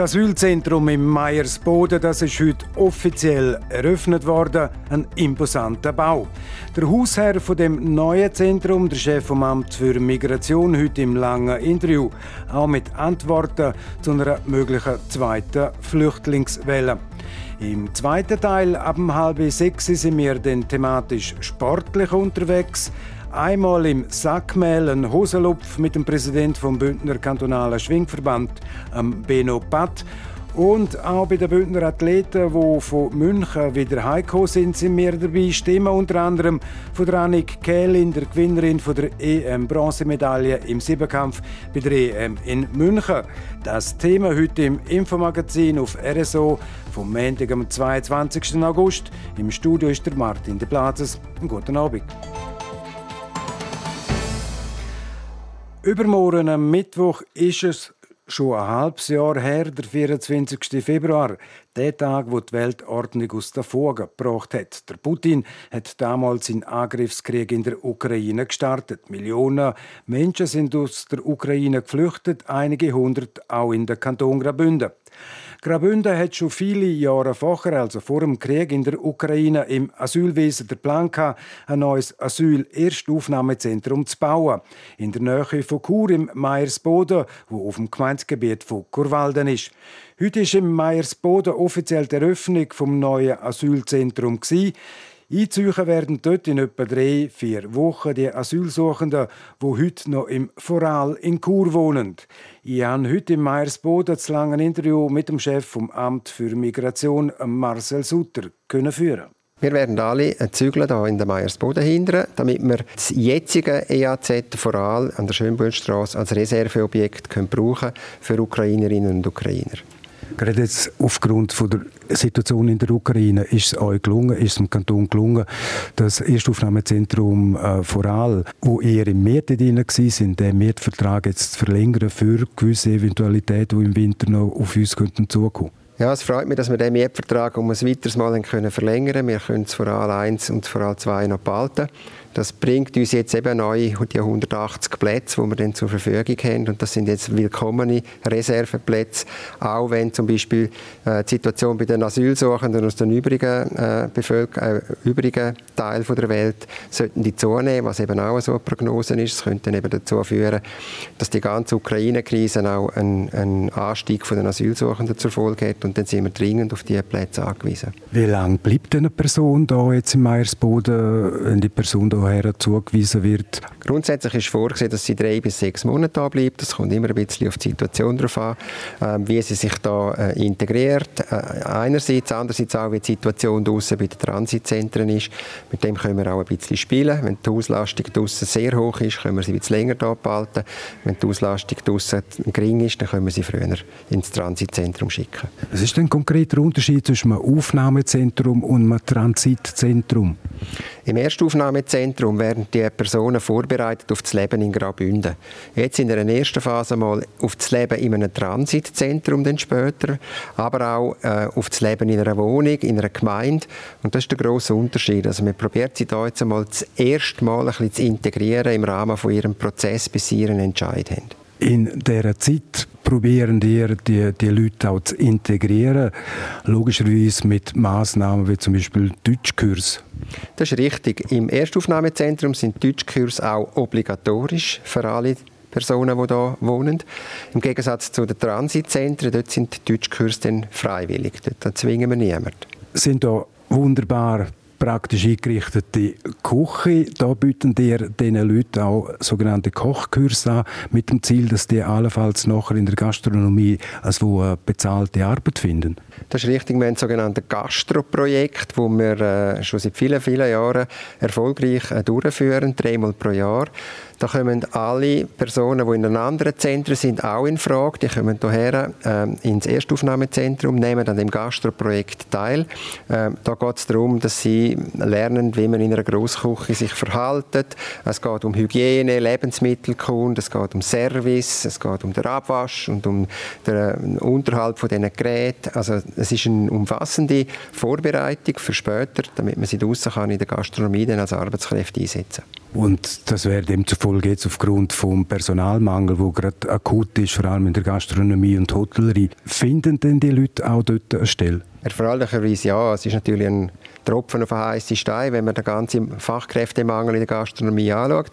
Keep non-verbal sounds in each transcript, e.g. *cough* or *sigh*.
Das Asylzentrum im Meiersboden das ist heute offiziell eröffnet worden. Ein imposanter Bau. Der Hausherr von dem neuen Zentrum, der Chef vom Amt für Migration, heute im langen Interview, auch mit Antworten zu einer möglichen zweiten Flüchtlingswelle. Im zweiten Teil, ab halb sechs, sind wir dann thematisch sportlich unterwegs. Einmal im Sackmehl ein Hosenlupf mit dem Präsident vom Bündner Kantonalen Schwingverband, Beno Patt. Und auch bei den Bündner Athleten, die von München wieder heimgekommen sind, sind wir dabei. Stimmen unter anderem von der Annik Kählin, der Gewinnerin von der EM-Bronzemedaille im Siebenkampf bei der EM in München. Das Thema heute im Infomagazin auf RSO vom Montag am 22. August. Im Studio ist der Martin de Plazes. Guten Abend. Übermorgen am Mittwoch ist es schon ein halbes Jahr her, der 24. Februar, der Tag, wo die Weltordnung aus der Fuge gebracht hat. Der Putin hat damals seinen Angriffskrieg in der Ukraine gestartet. Millionen Menschen sind aus der Ukraine geflüchtet, einige hundert auch in der Kanton Graubünden. Graubünden hat schon viele Jahre vorher, also vor dem Krieg in der Ukraine, im Asylwesen der Plan ein neues Asyl-Erstaufnahmezentrum zu bauen. In der Nähe von Chur im Meiersboden, wo auf dem Gemeindegebiet von Kurwalden ist. Heute ist im Meiersboden offiziell die Eröffnung vom neuen Asylzentrum gewesen. Einzüchen werden dort in etwa drei, vier Wochen die Asylsuchenden, die heute noch im Voral in Chur wohnen. Ich habe heute im Meiersboden das lange Interview mit dem Chef vom Amt für Migration, Marcel Sutter, können führen. Wir werden alle zügeln hier in der Meiersboden hindern, damit wir das jetzige EAZ Voral an der Schönbrunnstraße als Reserveobjekt können brauchen für Ukrainerinnen und Ukrainer. Gerade jetzt aufgrund von der Situation in der Ukraine ist es euch gelungen, ist es dem Kanton gelungen, das Erstaufnahmezentrum äh, Voral, wo eher im März drin sind, den Märzvertrag jetzt zu verlängern für gewisse Eventualitäten, die im Winter noch auf uns könnten zukommen. Ja, es freut mich, dass wir den Mietvertrag um ein weiteres Mal verlängern können. Wir können es Voral 1 und Voral 2 noch behalten. Das bringt uns jetzt eben neu die 180 Plätze, die wir dann zur Verfügung haben. Und das sind jetzt willkommene Reserveplätze. Auch wenn zum Beispiel äh, die Situation bei den Asylsuchenden aus den übrigen, äh, Bevölker äh, übrigen Teilen der Welt sollten die zunehmen, was eben auch so eine Prognose ist. Das könnte dann eben dazu führen, dass die ganze Ukraine-Krise auch einen, einen Anstieg von den Asylsuchenden zur Folge hat. Und dann sind wir dringend auf diese Plätze angewiesen. Wie lange bleibt eine Person da jetzt in Meiersboden, wenn die Person da woher zugewiesen wird? Grundsätzlich ist vorgesehen, dass sie drei bis sechs Monate da bleibt. Das kommt immer ein bisschen auf die Situation drauf an, ähm, wie sie sich da äh, integriert. Äh, einerseits, andererseits auch, wie die Situation draußen bei den Transitzentren ist. Mit dem können wir auch ein bisschen spielen. Wenn die Auslastung draußen sehr hoch ist, können wir sie ein bisschen länger da behalten. Wenn die Auslastung draußen gering ist, dann können wir sie früher ins Transitzentrum schicken. Was ist denn konkret der Unterschied zwischen einem Aufnahmezentrum und einem Transitzentrum? Im Erstaufnahmezentrum werden die Personen vorbereitet auf das Leben in Graubünden. Jetzt in der ersten Phase mal auf das Leben in einem Transitzentrum dann später, aber auch äh, auf das Leben in einer Wohnung, in einer Gemeinde. Und das ist der große Unterschied. Also man probiert sie da jetzt einmal das erste Mal ein bisschen zu integrieren im Rahmen von ihrem Prozess, bis sie ihren Entscheid haben. In dieser Zeit probieren wir, die, die Leute auch zu integrieren, logischerweise mit Maßnahmen wie zum Beispiel Deutschkurs. Das ist richtig. Im Erstaufnahmezentrum sind Deutschkurse auch obligatorisch für alle Personen, die hier wohnen. Im Gegensatz zu den Transitzentren, dort sind die Deutschkurse dann freiwillig. Dort zwingen wir niemanden. Sind da wunderbar praktisch eingerichtete Küche. Da bieten dir diesen Leuten auch sogenannte Kochkurse an, mit dem Ziel, dass die allenfalls nachher in der Gastronomie also bezahlte Arbeit finden. Das ist richtig. Wir haben sogenannte Gastro-Projekt, das wir äh, schon seit vielen, vielen Jahren erfolgreich äh, durchführen, dreimal pro Jahr. Da kommen alle Personen, die in einem anderen Zentrum sind, auch in Frage. Die kommen hierher äh, ins Erstaufnahmezentrum, nehmen an dem Gastroprojekt teil. Äh, da geht es darum, dass sie lernen, wie man in einer Grossküche sich verhaltet. Es geht um Hygiene, Lebensmittelkunde, es geht um Service, es geht um den Abwasch und um den Unterhalt von diesen Geräten. Also es ist eine umfassende Vorbereitung für später, damit man sie draussen kann in der Gastronomie dann als Arbeitskräfte einsetzen und das wäre demzufolge jetzt aufgrund vom Personalmangel, wo gerade akut ist, vor allem in der Gastronomie und Hotellerie. Finden denn die Leute auch dort eine Stelle? Erfreulicherweise ja. Es ist natürlich ein Tropfen auf einen heißen Stein, wenn man den ganzen Fachkräftemangel in der Gastronomie anschaut.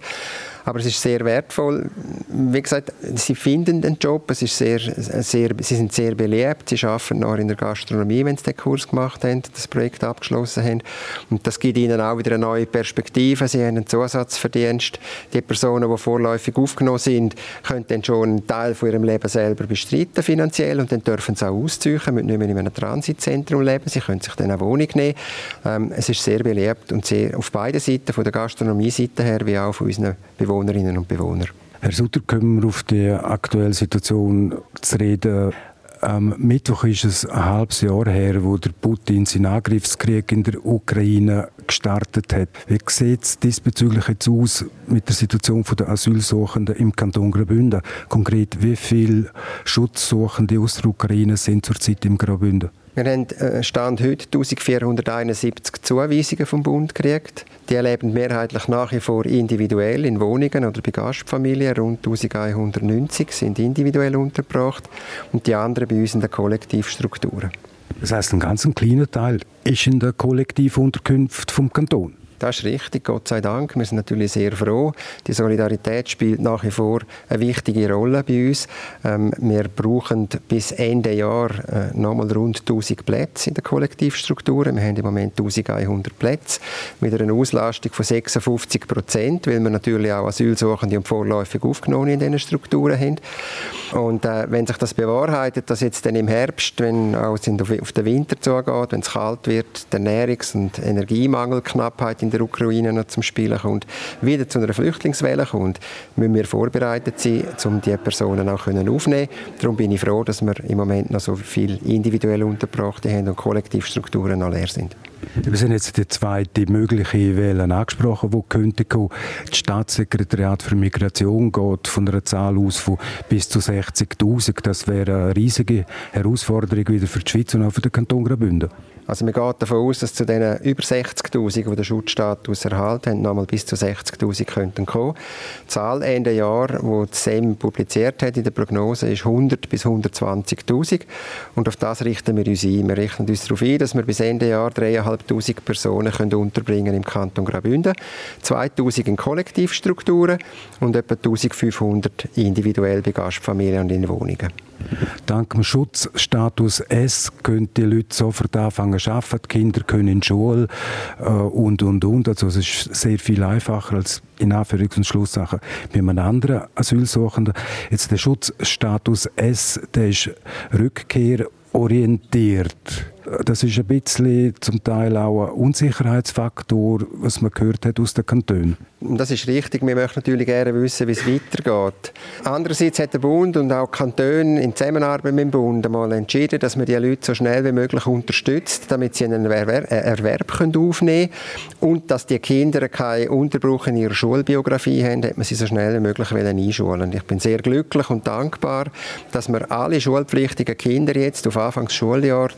Aber es ist sehr wertvoll. Wie gesagt, sie finden den Job, es ist sehr, sehr, sie sind sehr beliebt, sie arbeiten noch in der Gastronomie, wenn sie den Kurs gemacht haben, das Projekt abgeschlossen haben. Und das gibt ihnen auch wieder eine neue Perspektive. Sie haben einen Zusatzverdienst. Die Personen, die vorläufig aufgenommen sind, können dann schon einen Teil von ihrem Leben selber bestreiten finanziell und dann dürfen sie auch ausziehen, müssen nicht mehr in einem Transitzentrum leben, sie können sich dann eine Wohnung nehmen. Ähm, es ist sehr beliebt und sehr auf beiden Seiten, von der Gastronomie-Seite her wie auch von unseren Bewohnern Bewohnerinnen und Bewohner. Herr Sutter, kommen wir auf die aktuelle Situation zu reden. Am Mittwoch ist es ein halbes Jahr her, wo der Putin seinen Angriffskrieg in der Ukraine gestartet hat. Wie sieht es diesbezüglich jetzt aus mit der Situation der Asylsuchenden im Kanton Graubünden? Konkret, wie viele Schutzsuchende aus der Ukraine sind zurzeit im Graubünden? Wir haben äh, Stand heute 1471 Zuweisungen vom Bund gekriegt. Die leben mehrheitlich nach wie vor individuell in Wohnungen oder bei Gastfamilien. Rund 1190 sind individuell untergebracht und die anderen bei uns in den Kollektivstrukturen. Das heißt, ein ganz kleiner Teil ist in der Kollektivunterkunft vom Kanton. Das ist richtig, Gott sei Dank. Wir sind natürlich sehr froh. Die Solidarität spielt nach wie vor eine wichtige Rolle bei uns. Ähm, wir brauchen bis Ende Jahr äh, nochmal rund 1000 Plätze in den Kollektivstrukturen. Wir haben im Moment 1100 Plätze mit einer Auslastung von 56 Prozent, weil wir natürlich auch Asylsuchende und vorläufig aufgenommen in diesen Strukturen haben. Und äh, wenn sich das bewahrheitet, dass jetzt dann im Herbst, wenn auch auf den Winter zugeht, wenn es kalt wird, der Ernährungs- und Energiemangelknappheit in der Ukraine noch zum Spielen kommt, wieder zu einer Flüchtlingswelle kommt, müssen wir vorbereitet sein, um diese Personen auch aufzunehmen. Darum bin ich froh, dass wir im Moment noch so viele individuell untergebrachte haben und Kollektivstrukturen noch leer sind. Wir sind jetzt die zweite mögliche Welle angesprochen, die könnte kommen. Das Staatssekretariat für Migration geht von einer Zahl aus von bis zu 60'000. Das wäre eine riesige Herausforderung wieder für die Schweiz und auch für den Kanton Graubünden. Also man geht davon aus, dass zu den über 60'000, die den Schutzstatus erhalten haben, nochmal bis zu 60'000 könnten kommen. Die Zahl Ende Jahr, die das SEM publiziert hat in der Prognose, ist 100 bis 120'000 und auf das richten wir uns ein. Wir richten uns darauf ein, dass wir bis Ende Jahr 3'500 Personen können unterbringen im Kanton Graubünden, 2'000 in Kollektivstrukturen und etwa 1'500 individuell bei Gastfamilien und in Wohnungen. Dank dem Schutzstatus S können die Leute sofort anfangen zu arbeiten, Kinder können in die Schule äh, und, und, und. Also es ist sehr viel einfacher als in Anführungs- und Schlusssachen mit einem anderen Asylsuchenden. Jetzt der Schutzstatus S, der ist rückkehrorientiert. Das ist ein bisschen zum Teil auch ein Unsicherheitsfaktor, was man gehört hat aus den Kantonen. Das ist richtig. Wir möchten natürlich gerne wissen, wie es weitergeht. Andererseits hat der Bund und auch die Kantone in Zusammenarbeit mit dem Bund einmal entschieden, dass man die Leute so schnell wie möglich unterstützt, damit sie einen Erwerb, äh, Erwerb aufnehmen können und dass die Kinder keinen Unterbruch in ihrer Schulbiografie haben, hat man sie so schnell wie möglich einschulen Ich bin sehr glücklich und dankbar, dass wir alle schulpflichtigen Kinder jetzt auf Anfangs Schuljahr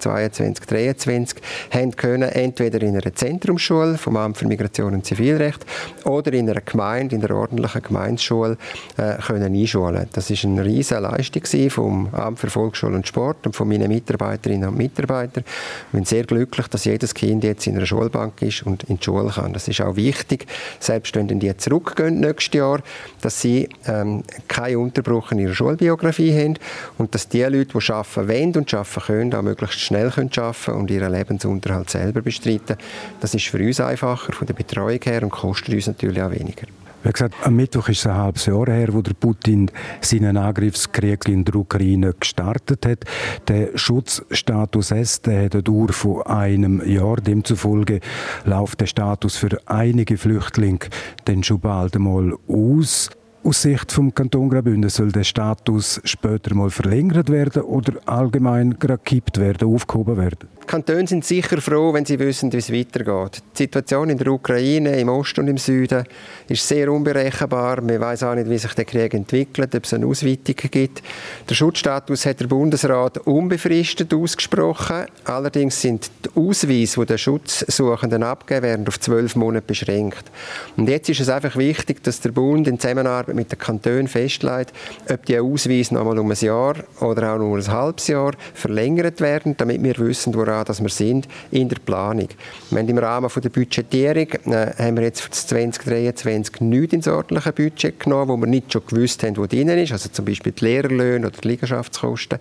2022, 2023 haben können, entweder in einer Zentrumsschule vom Amt für Migration und Zivilrecht oder in einer Gemeinde, in einer ordentlichen Gemeindeschule äh, können einschulen. Das ist eine riesige Leistung vom Amt für Volksschule und Sport und von meinen Mitarbeiterinnen und Mitarbeitern. Ich bin sehr glücklich, dass jedes Kind jetzt in einer Schulbank ist und in die Schule kann. Das ist auch wichtig, selbst wenn die zurückgehen nächstes Jahr, dass sie ähm, keinen Unterbruch in ihrer Schulbiografie haben und dass die Leute, die arbeiten wollen und arbeiten können, auch möglichst schnell können arbeiten und ihren Lebensunterhalt selber bestreiten. Das ist für uns einfacher von der Betreuung her und kostet uns natürlich auch weniger. Wie gesagt, am Mittwoch ist es ein halbes Jahr her, wo der Putin seinen Angriffskrieg in der Ukraine gestartet hat. Der Schutzstatus S, der hat eine Dauer von einem Jahr. Demzufolge läuft der Status für einige Flüchtlinge dann schon bald einmal aus. Aus Sicht vom Kanton Graubünden soll der Status später mal verlängert werden oder allgemein gekippt werden, aufgehoben werden? Kantone sind sicher froh, wenn sie wissen, wie es weitergeht. Die Situation in der Ukraine, im Osten und im Süden, ist sehr unberechenbar. Man weiß auch nicht, wie sich der Krieg entwickelt, ob es eine Ausweitung gibt. Der Schutzstatus hat der Bundesrat unbefristet ausgesprochen. Allerdings sind die Ausweise, die der Schutzsuchenden abgeben werden, auf zwölf Monate beschränkt. Und jetzt ist es einfach wichtig, dass der Bund in Zusammenarbeit mit den Kantonen festlegt, ob die Ausweise noch einmal um ein Jahr oder auch nur ein halbes Jahr verlängert werden, damit wir wissen, woran dass wir sind in der Planung. Wir haben im Rahmen von der Budgetierung äh, haben wir jetzt für das 2023 nichts ins ordentliche Budget genommen, wo wir nicht schon gewusst haben, wo drin ist, also zum Beispiel die Lehrerlöhne oder die Liegenschaftskosten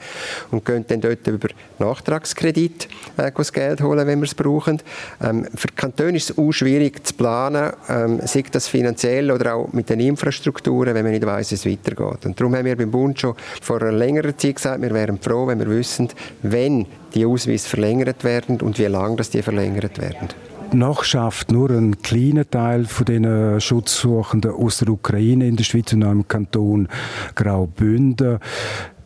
und können dann dort über Nachtragskredit äh, das Geld holen, wenn wir es brauchen. Ähm, für die Kantone ist es auch schwierig zu planen, ähm, sei das finanziell oder auch mit den Infrastrukturen, wenn man nicht weiß, wie es weitergeht. Und darum haben wir beim Bund schon vor einer längeren Zeit gesagt, wir wären froh, wenn wir wissen, wenn die Ausweise verlängert werden und wie lange das die verlängert werden. Noch schafft nur ein kleiner Teil von den Schutzsuchenden aus der Ukraine in der Schweiz und auch im Kanton Graubünden.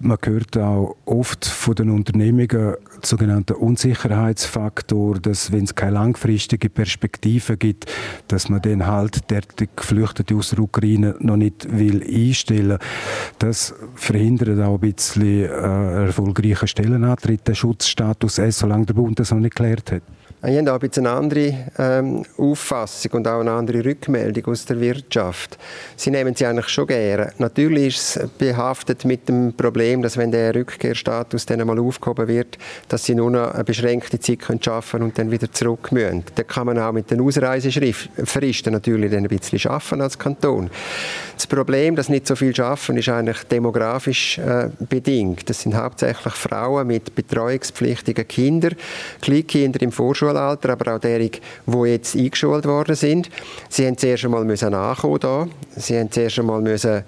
Man hört auch oft von den Unternehmungen sogenannten Unsicherheitsfaktor, dass wenn es keine langfristige Perspektive gibt, dass man den halt derartig Geflüchtete aus der Ukraine noch nicht will einstellen. Das verhindert auch ein bisschen äh, erfolgreichen Stellenantritt, den Schutzstatus, solange der Bund das noch nicht geklärt hat. Wir haben auch ein eine andere ähm, Auffassung und auch eine andere Rückmeldung aus der Wirtschaft. Sie nehmen sie eigentlich schon gerne. Natürlich ist es behaftet mit dem Problem, dass wenn der Rückkehrstatus dann einmal aufgehoben wird, dass sie nur noch eine beschränkte Zeit können schaffen und dann wieder zurück müssen. Da kann man auch mit den Ausreisefristen natürlich dann ein bisschen schaffen als Kanton. Das Problem, dass nicht so viel schaffen, ist eigentlich demografisch äh, bedingt. Das sind hauptsächlich Frauen mit betreuungspflichtigen Kindern, Kleinkinder im Vorschul Vorschulalter, aber auch derjenigen, die jetzt eingeschult worden sind. Sie haben zuerst einmal nachkommen da. Sie haben zuerst einmal müssen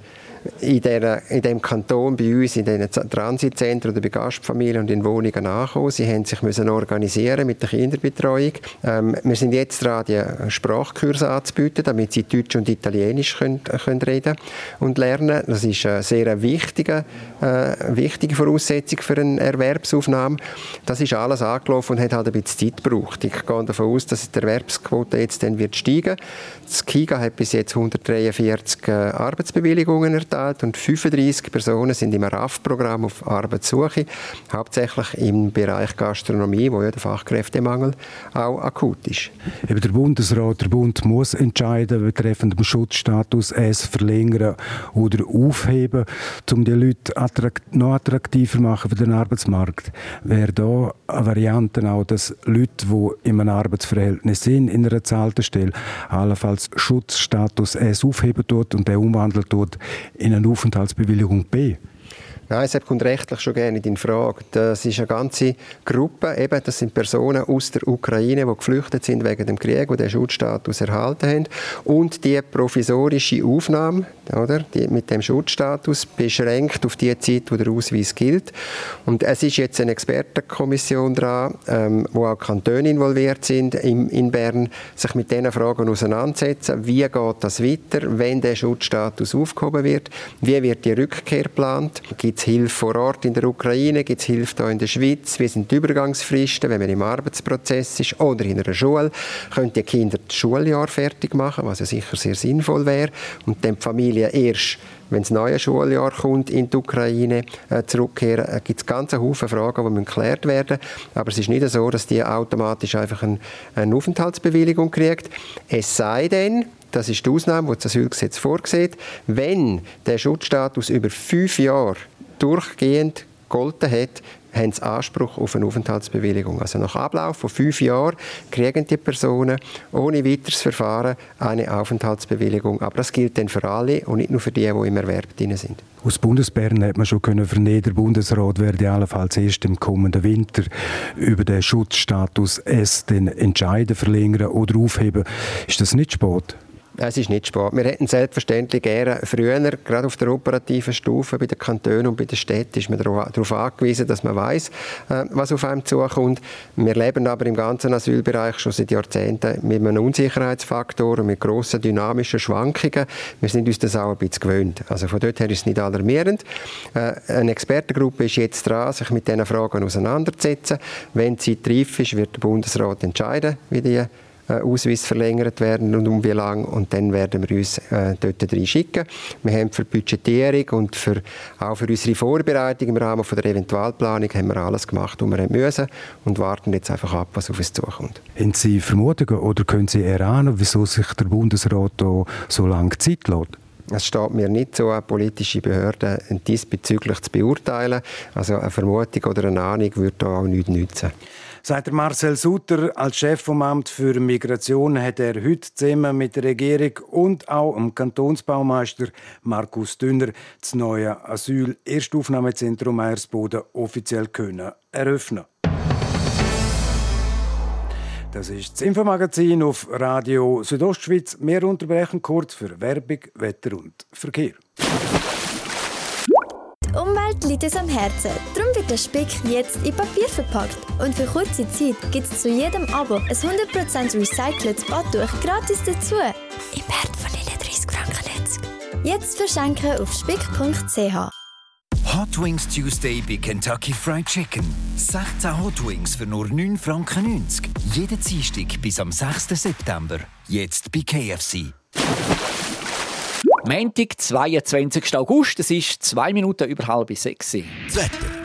in, der, in dem Kanton bei uns, in den Transitzentren oder bei Gastfamilien und in Wohnungen angekommen. Sie haben sich müssen organisieren mit der Kinderbetreuung. Ähm, wir sind jetzt dran, die Sprachkurse anzubieten, damit sie Deutsch und Italienisch können, können reden und lernen. Das ist eine sehr wichtige, äh, wichtige Voraussetzung für eine Erwerbsaufnahme. Das ist alles angelaufen und hat halt ein bisschen Zeit gebraucht. Ich gehe davon aus, dass die Erwerbsquote jetzt dann wird steigen. Das KIGA hat bis jetzt 143 äh, Arbeitsbewilligungen erteilt verteilt und 35 Personen sind im RAF-Programm auf Arbeitssuche, hauptsächlich im Bereich Gastronomie, wo ja der Fachkräftemangel auch akut ist. Eben der Bundesrat, der Bund muss entscheiden betreffend den Schutzstatus es verlängern oder aufheben, um die Leute attrakt noch attraktiver machen für den Arbeitsmarkt. Wäre da eine Variante auch, dass Leute, die in einem Arbeitsverhältnis sind, in einer zahlten Stelle, allenfalls Schutzstatus S aufheben tut und der umwandelt tut in eine Aufenthaltsbewilligung B? Nein, es kommt rechtlich schon gerne in Frage. Das ist eine ganze Gruppe, eben, das sind Personen aus der Ukraine, die geflüchtet sind wegen dem Krieg, die den Schutzstatus erhalten haben. Und die provisorische Aufnahme, oder, die mit dem Schutzstatus, beschränkt auf die Zeit, wo der Ausweis gilt. Und es ist jetzt eine Expertenkommission dran, ähm, wo auch Kantone involviert sind in, in Bern, sich mit diesen Fragen auseinandersetzen. Wie geht das weiter, wenn der Schutzstatus aufgehoben wird? Wie wird die Rückkehr geplant? Gibt es Hilfe vor Ort in der Ukraine? Gibt es Hilfe hier in der Schweiz? Wie sind die Übergangsfristen, wenn man im Arbeitsprozess ist oder in einer Schule? Können die Kinder das Schuljahr fertig machen, was ja sicher sehr sinnvoll wäre. Und dann die Familie erst wenn das neue Schuljahr kommt in die Ukraine äh, zurückkehren, äh, gibt es ganz Haufen Fragen, die geklärt werden Aber es ist nicht so, dass die automatisch einfach ein, eine Aufenthaltsbewilligung kriegt. Es sei denn, das ist die Ausnahme, die das Asylgesetz vorsieht, wenn der Schutzstatus über fünf Jahre durchgehend gegolten hat, haben sie Anspruch auf eine Aufenthaltsbewilligung. Also nach Ablauf von fünf Jahren kriegen die Personen ohne weiteres Verfahren eine Aufenthaltsbewilligung. Aber das gilt dann für alle und nicht nur für die, die im Erwerb drin sind. Aus Bundesbern hat man schon können vernehmen, der Bundesrat werde allenfalls erst im kommenden Winter über den Schutzstatus S den entscheiden, verlängern oder aufheben. Ist das nicht spät? Es ist nicht spät. Wir hätten selbstverständlich gerne früher, gerade auf der operativen Stufe bei den Kantonen und bei den Städten, ist man darauf angewiesen, dass man weiß, äh, was auf einem zukommt. Wir leben aber im ganzen Asylbereich schon seit Jahrzehnten mit einem Unsicherheitsfaktor und mit grossen dynamischen Schwankungen. Wir sind uns das auch ein bisschen gewöhnt. Also von dort her ist es nicht alarmierend. Äh, eine Expertengruppe ist jetzt dran, sich mit diesen Fragen auseinanderzusetzen. Wenn die Zeit reif ist, wird der Bundesrat entscheiden, wie die Ausweis verlängert werden und um wie lange. Und dann werden wir uns äh, dort schicken. Wir haben für die Budgetierung und für, auch für unsere Vorbereitung im Rahmen von der Eventualplanung haben wir alles gemacht, was wir müssen und warten jetzt einfach ab, was auf uns zukommt. Haben Sie Vermutungen oder können Sie erahnen, wieso sich der Bundesrat da so lange Zeit lässt? Es steht mir nicht so, politische Behörden diesbezüglich zu beurteilen. Also eine Vermutung oder eine Ahnung würde da auch nichts nützen. Seit Marcel Sutter als Chef vom Amt für Migration hat er heute zusammen mit der Regierung und auch dem Kantonsbaumeister Markus Dünner das neue Asyl-Erstaufnahmezentrum Meiersboden offiziell können eröffnen. Das ist das Infomagazin auf Radio Südostschweiz. Wir unterbrechen kurz für Werbung, Wetter und Verkehr. Die Umwelt liegt uns am Herzen. Der Spick jetzt in Papier verpackt. Und für kurze Zeit gibt es zu jedem Abo ein 100% recyceltes Badtuch gratis dazu. Im Wert von 30 Franken. Jetzt verschenken auf spick.ch. Hot Wings Tuesday bei Kentucky Fried Chicken. 16 Hot Wings für nur 9,90 Franken. Jeden Dienstag bis am 6. September. Jetzt bei KFC. Montag, 22. August, es ist zwei Minuten über halb sechs. Das Wetter.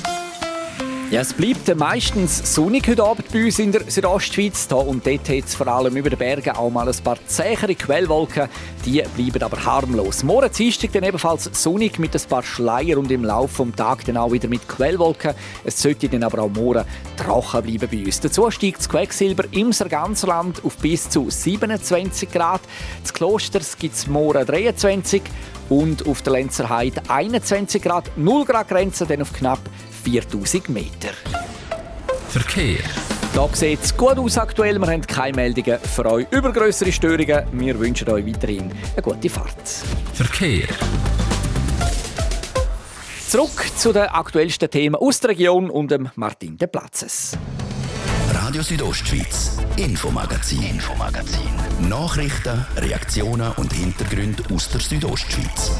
ja, es bleibt meistens sonnig heute Abend bei uns in der Südostschweiz. Hier und dort hat es vor allem über den Bergen auch mal ein paar zähere Quellwolken. Die bleiben aber harmlos. Morgen Dienstag dann ebenfalls sonnig mit ein paar Schleier und im Laufe des Tages dann auch wieder mit Quellwolken. Es sollte dann aber auch morgen trocken bleiben bei uns. Dazu steigt das Quecksilber im Sarganserland auf bis zu 27 Grad. Das Klosters gibt es morgen 23 und auf der Lenzer Heide 21 Grad. 0 Grad Grenze dann auf knapp 4000 Meter. Verkehr. Da sieht es gut aus aktuell. Wir haben keine Meldungen für euch über größere Störungen. Wir wünschen euch weiterhin eine gute Fahrt. Verkehr. Zurück zu den aktuellsten Themen aus der Region und dem Martin de Platzes. Radio Südostschweiz, Infomagazin, Infomagazin. Nachrichten, Reaktionen und Hintergründe aus der Südostschweiz.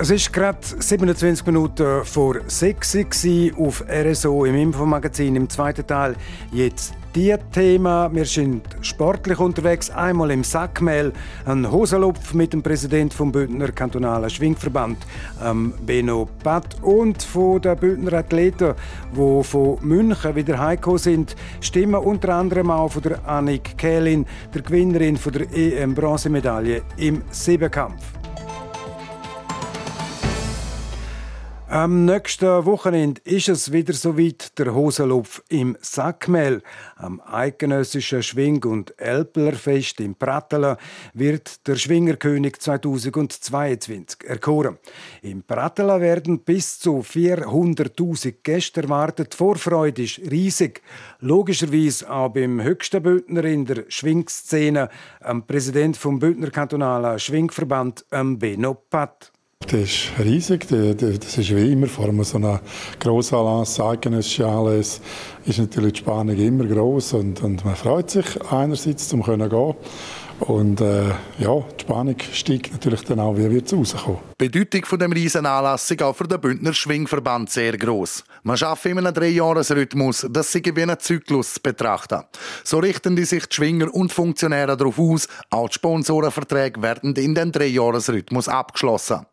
Es ist gerade 27 Minuten vor 6 Uhr auf RSO im Infomagazin im zweiten Teil. Jetzt die Thema. Wir sind sportlich unterwegs. Einmal im Sackmehl ein Hosenlupf mit dem Präsidenten vom Bündner kantonalen Schwingverband, ähm, Beno Patt, und von den Bündner Athleten, die von München wieder heimgekommen sind, stimmen unter anderem auch von der Annik Kählin, der Gewinnerin von der EM-Bronzemedaille im Siebenkampf. Am nächsten Wochenende ist es wieder soweit der Hosenlupf im Sackmehl. Am eidgenössischen Schwing- und Elplerfest in Pratteln wird der Schwingerkönig 2022 erkoren. In Pratteln werden bis zu 400.000 Gäste erwartet. Die Vorfreude ist riesig. Logischerweise auch beim höchsten Bündner in der Schwingszene, am Präsident vom Bündner kantonalen Schwingverband, Beno Patt. Das ist riesig. Das ist wie immer vor allem so einer grossen Allianz, eidgenössische Anlässe, ist natürlich die Spannung immer groß und, und man freut sich einerseits, zum können gehen und äh, ja, die Spannung steigt natürlich dann auch, wie wird es rauskommen. Die Bedeutung von dem Riesenanlass ist auch für den Bündner Schwingverband sehr groß. Man schafft in einem Dreijahresrhythmus, das sie wie einen Zyklus zu betrachten. So richten die sich die Schwinger und Funktionäre darauf aus, auch die Sponsorenverträge werden in den Dreijahresrhythmus abgeschlossen.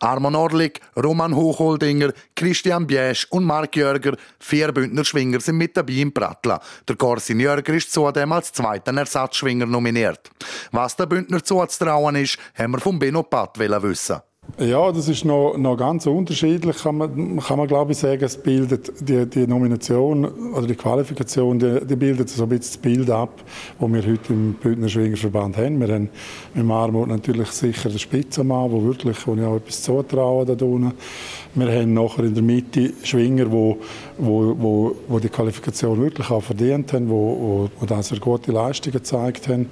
Armand Orlik, Roman Hochholdinger, Christian Biesch und Mark Jörger, vier Bündner Schwinger sind mit dabei im Prattler. Der Corsin Jörger ist zudem als zweiter Ersatzschwinger nominiert. Was der Bündner zuzutrauen ist, haben wir vom Benno Patt wissen. Ja, das ist noch, noch ganz unterschiedlich, kann man, kann man glaube ich sagen. Es bildet die, die Nomination oder die Qualifikation, die, die bildet so ein bisschen das Bild ab, das wir heute im Bündner Schwingerverband haben. Wir haben mit Marmut natürlich sicher den Spitzenmann, wo wirklich, wo ich auch etwas zutraue da unten. Wir haben nachher in der Mitte Schwinger, wo, wo, wo, wo die Qualifikation wirklich auch verdient haben, wo, wo, wo sehr gute Leistungen gezeigt haben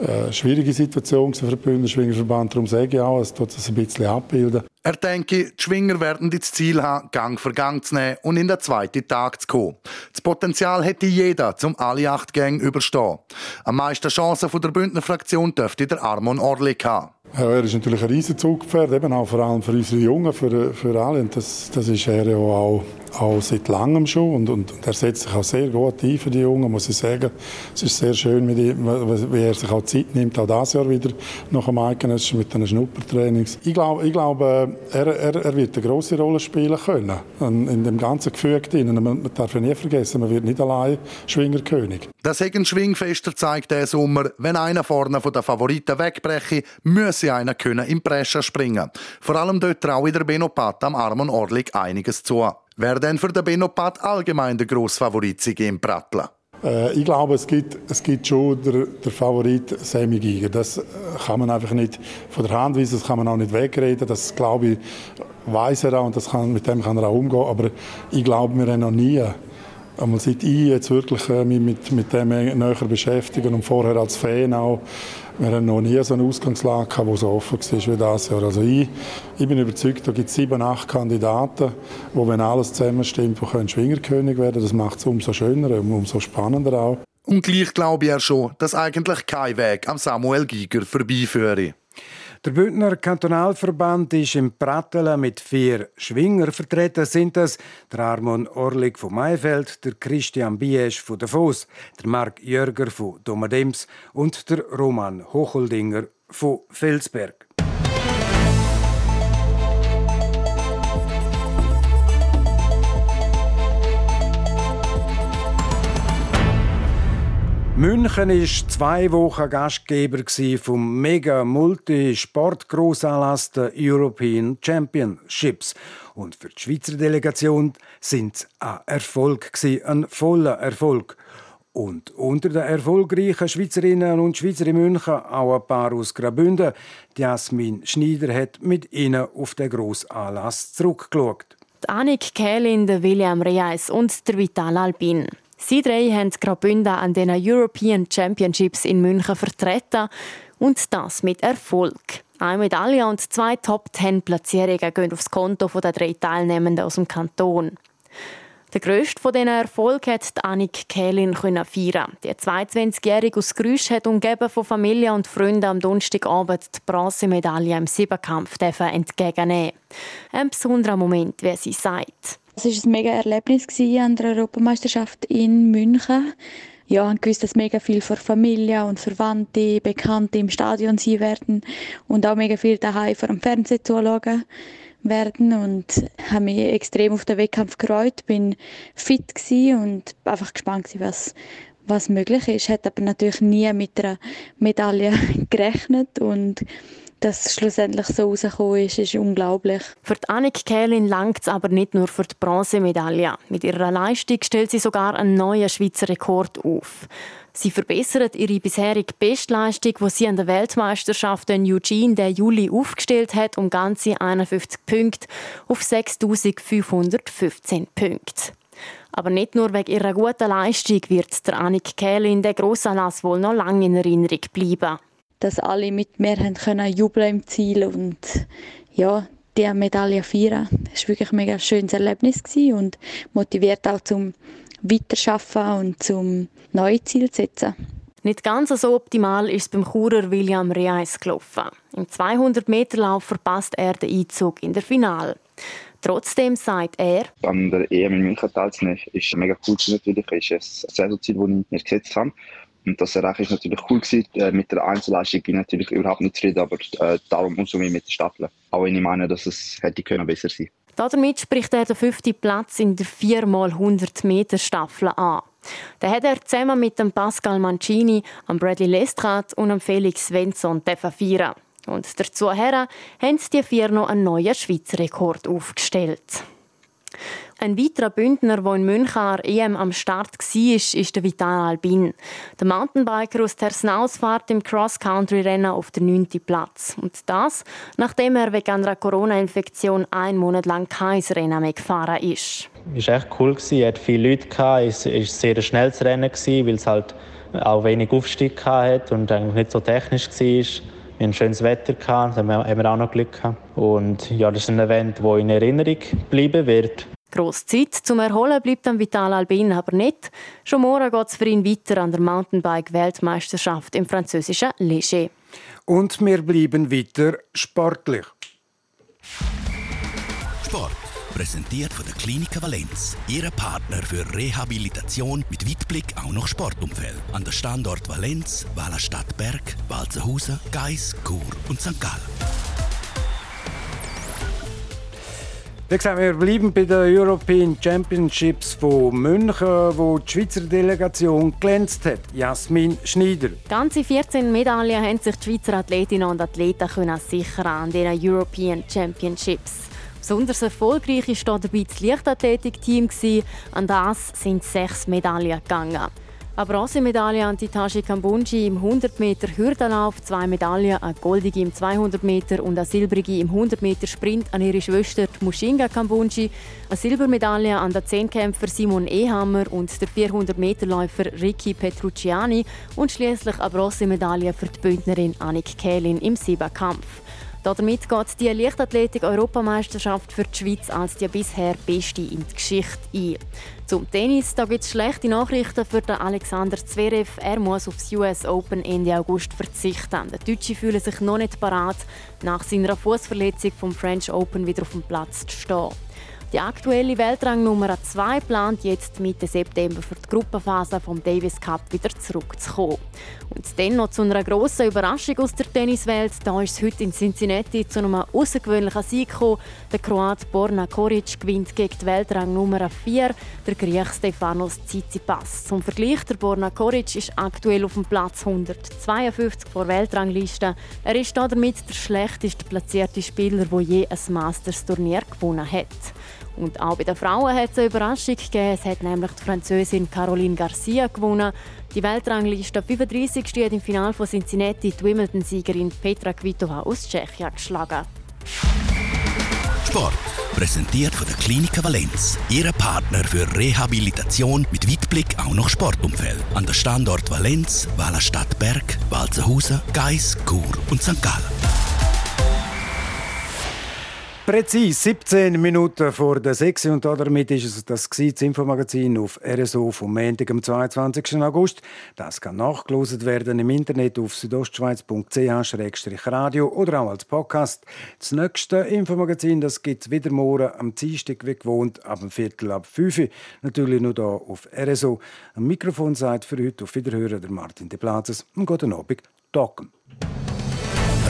äh, schwierige Situation für den Bündner Schwingerverband. Darum sage ich auch, es tut das ein bisschen abbilden. Er denke, die Schwinger werden das Ziel haben, Gang für Gang zu nehmen und in den zweiten Tag zu kommen. Das Potenzial hätte jeder, zum alle acht Gänge überstehen. Am meisten Chancen der Bündner Fraktion dürfte der Armon Orlik haben. Ja, er ist natürlich ein Riesenzugpferd, eben auch vor allem für unsere Jungen, für, für alle. Und das, das ist er ja auch, auch seit langem schon. Und, und, er setzt sich auch sehr gut ein für die Jungen, muss ich sagen. Es ist sehr schön, ihm, wie er sich auch Zeit nimmt, auch dieses Jahr wieder nach dem Eidgenössischen mit den Schnuppertrainings. Ich glaube, ich glaube er, er, er wird eine grosse Rolle spielen können in dem ganzen Gefüge. Man darf ja nie vergessen, man wird nicht allein Schwingerkönig. Das Hegen Schwingfester zeigt der Sommer, wenn einer vorne von den Favoriten wegbreche, müsse einer können im Brescia springen. Vor allem dort traue der Benopat am Armon Orlik einiges zu. Wer denn für den Benopat allgemein der Grossfavorit im Prattler? Äh, ich glaube, es gibt, es gibt schon der, der Favorit Sammy Giger. Das kann man einfach nicht von der Hand weisen, das kann man auch nicht wegreden. Das glaube ich, weiß er auch und das kann, mit dem kann er auch umgehen. Aber ich glaube, wir haben noch nie einmal seit ich jetzt wirklich äh, mich mit, mit dem näher beschäftigen und vorher als Fan auch, wir haben noch nie so eine Ausgangslage die so offen war wie das Jahr. Also ich, ich bin überzeugt, da gibt es sieben, acht Kandidaten, die, wenn alles zusammenstimmt, können Schwingerkönig werden Das macht es umso schöner und umso spannender auch. Und gleich glaube ich ja schon, dass eigentlich kein Weg am Samuel Giger vorbeiführe. Der Bündner Kantonalverband ist im Prattelen mit vier Schwinger vertreten. Sind das der Armon Orlik von Maifeld, der Christian Biesch von Davos, der Marc Jörger von Domadems und der Roman Hocholdinger von Felsberg. München ist zwei Wochen Gastgeber vom mega Multi-Sport-Grossanlass der European Championships. Und für die Schweizer Delegation sind es ein Erfolg ein voller Erfolg. Und unter den erfolgreichen Schweizerinnen und Schweizer in München auch ein paar aus Graubünden. Jasmin Schneider hat mit ihnen auf den Grossanlass zurückgeschaut. Annik Kählin, William Reis und der Vital Albin. Sie drei haben Graubünden an den European Championships in München vertreten und das mit Erfolg. Eine Medaille und zwei Top-10-Platzierungen gehen aufs Konto der drei Teilnehmenden aus dem Kanton. Der grösste von diesen Erfolg hat Annik Kählin feiern. Die 22-Jährige aus Grüsch hat umgeben von Familie und Freunden am Donnerstagabend die Bronzemedaille im Siebenkampf entgegennehmen. Ein besonderer Moment, wie sie sagt. Es war ein mega Erlebnis an der Europameisterschaft in München. Ja, ich wusste, dass mega viel für Familie und Verwandte, Bekannte im Stadion sein werden und auch mega viel daheim vor dem Fernsehen zuschauen werden und habe mich extrem auf den Wettkampf gefreut, bin fit und einfach gespannt was was möglich ist. Hätte aber natürlich nie mit einer Medaille *laughs* gerechnet und dass schlussendlich so rausgekommen ist, ist unglaublich. Für die Annik Kählin langt es aber nicht nur für die Bronzemedaille. Mit ihrer Leistung stellt sie sogar einen neuen Schweizer Rekord auf. Sie verbessert ihre bisherige Bestleistung, die sie an der Weltmeisterschaft in Eugene der Juli aufgestellt hat, um ganze 51 Punkte auf 6.515 Punkte. Aber nicht nur wegen ihrer guten Leistung wird der Annik Kählin der Grossanlass wohl noch lange in Erinnerung bleiben dass alle mit mir haben können jubeln im Ziel und ja, die Medaille feiern. Das war wirklich ein mega schönes Erlebnis und motiviert auch zum Weiterschaffen und zum neue Ziel zu setzen. Nicht ganz so optimal ist es beim Churer William Reis gelaufen. Im 200-Meter-Lauf verpasst er den Einzug in der Finale. Trotzdem sagt er, an der EM in München teilzunehmen, ist mega cool natürlich. ist ein Saisonziel, das ich mir gesetzt habe. Und das Erreichen ist natürlich cool gewesen. Äh, mit der Einzelleistung bin ich natürlich überhaupt nicht zufrieden, aber äh, darum umso mehr mit der Staffel. Auch wenn ich meine, dass es hätte können besser sein Damit spricht er den fünften Platz in der 4x100 Meter Staffel an. Den hat er zusammen mit dem Pascal Mancini, dem Bradley Lestrade und dem Felix Svensson feiern. Und dazu haben die vier noch einen neuen Schweizer Rekord aufgestellt. Ein weiterer Bündner, der in München an EM am Start war, ist der Vital Albin. Der Mountainbiker aus Tersnaus fährt im Cross-Country-Rennen auf den 9. Platz. Und das, nachdem er wegen einer Corona-Infektion einen Monat lang kein Rennen mehr gefahren ist. Es war echt cool. Es hatte viele Leute. Es war ein sehr schnelles Rennen, weil es halt auch wenig Aufstieg hatte und eigentlich nicht so technisch war. Wir hatten schönes Wetter, da haben wir auch noch Glück. Und ja, das ist ein Event, das in Erinnerung bleiben wird. Grosse Zeit zum Erholen bleibt am Vital Albin aber nicht. Schon morgen geht es für ihn weiter an der Mountainbike-Weltmeisterschaft im französischen Léger. Und wir bleiben weiter sportlich. Sport. Präsentiert von der Klinik Valenz. Ihre Partner für Rehabilitation mit Weitblick auch noch Sportumfeld. An der Standort Valenz, Wallerstadt Berg, Walzenhausen, Geis, Chur und St. Gallen. Wie gesagt, wir bleiben bei den European Championships von München, wo die Schweizer Delegation glänzt hat. Jasmin Schneider. Ganze 14 Medaillen haben sich die Schweizer Athletinnen und Athleten können sichern an den European Championships. Besonders erfolgreich war dabei das Leichtathletikteam. An das sind sechs Medaillen gegangen. Eine Bronzemedaille an Tashi Kambunji im 100 Meter Hürdenlauf, zwei Medaillen, eine goldige im 200 Meter und eine silbrige im 100 Meter Sprint an ihre Schwester Mushinga Kambunji, eine Silbermedaille an den Zehnkämpfer Simon Ehammer und der 400 Meter Läufer Ricky Petrucciani und schließlich eine Bronzemedaille für die Bündnerin Annik Kählin im Siebenkampf. Damit geht die Leichtathletik-Europameisterschaft für die Schweiz als die bisher beste in die Geschichte ein. Zum Tennis gibt es schlechte Nachrichten für den Alexander Zverev. Er muss aufs US Open Ende August verzichten. Der Deutsche fühlt sich noch nicht parat, nach seiner Fußverletzung vom French Open wieder auf dem Platz zu stehen. Die aktuelle Weltrang Nummer 2 plant jetzt Mitte September für die Gruppenphase vom Davis Cup wieder zurückzukommen. Und dann noch zu einer grossen Überraschung aus der Tenniswelt. Da ist es heute in Cincinnati zu einem außergewöhnlichen Sieg gekommen. Der Kroat Borna Koric gewinnt gegen die Weltrang Nummer 4, der Griech Stefanos Tsitsipas. Zum Vergleich, der Borna Koric ist aktuell auf dem Platz 152 vor Weltrangliste. Er ist damit der schlechtest platzierte Spieler, der je ein Masters-Turnier gewonnen hat. Und auch bei den Frauen hat es eine Überraschung gegeben. Es hat nämlich die Französin Caroline Garcia gewonnen. Die Weltrangliste 35 steht im Finale von Cincinnati die Wimbledon-Siegerin Petra Kvitova aus Tschechien geschlagen. Sport. Präsentiert von der Klinik Valenz. Ihre Partner für Rehabilitation mit Weitblick auch noch Sportumfeld. An der Standort Valenz, Wallerstadt Berg, Walzenhausen, Geis, Chur und St. Gallen. Präzis 17 Minuten vor der 6 und damit ist es das, das Infomagazin auf RSO vom Montag, am 22. August. Das kann nachgelost werden im Internet auf südostschweiz.ch-radio oder auch als Podcast. Das nächste Infomagazin gibt es wieder morgen am Dienstag wie gewohnt ab dem Viertel ab 5 Uhr. Natürlich nur hier auf RSO. Am Mikrofon seid für heute auf Wiederhören der Martin De Plazes und guten Abend. Talken.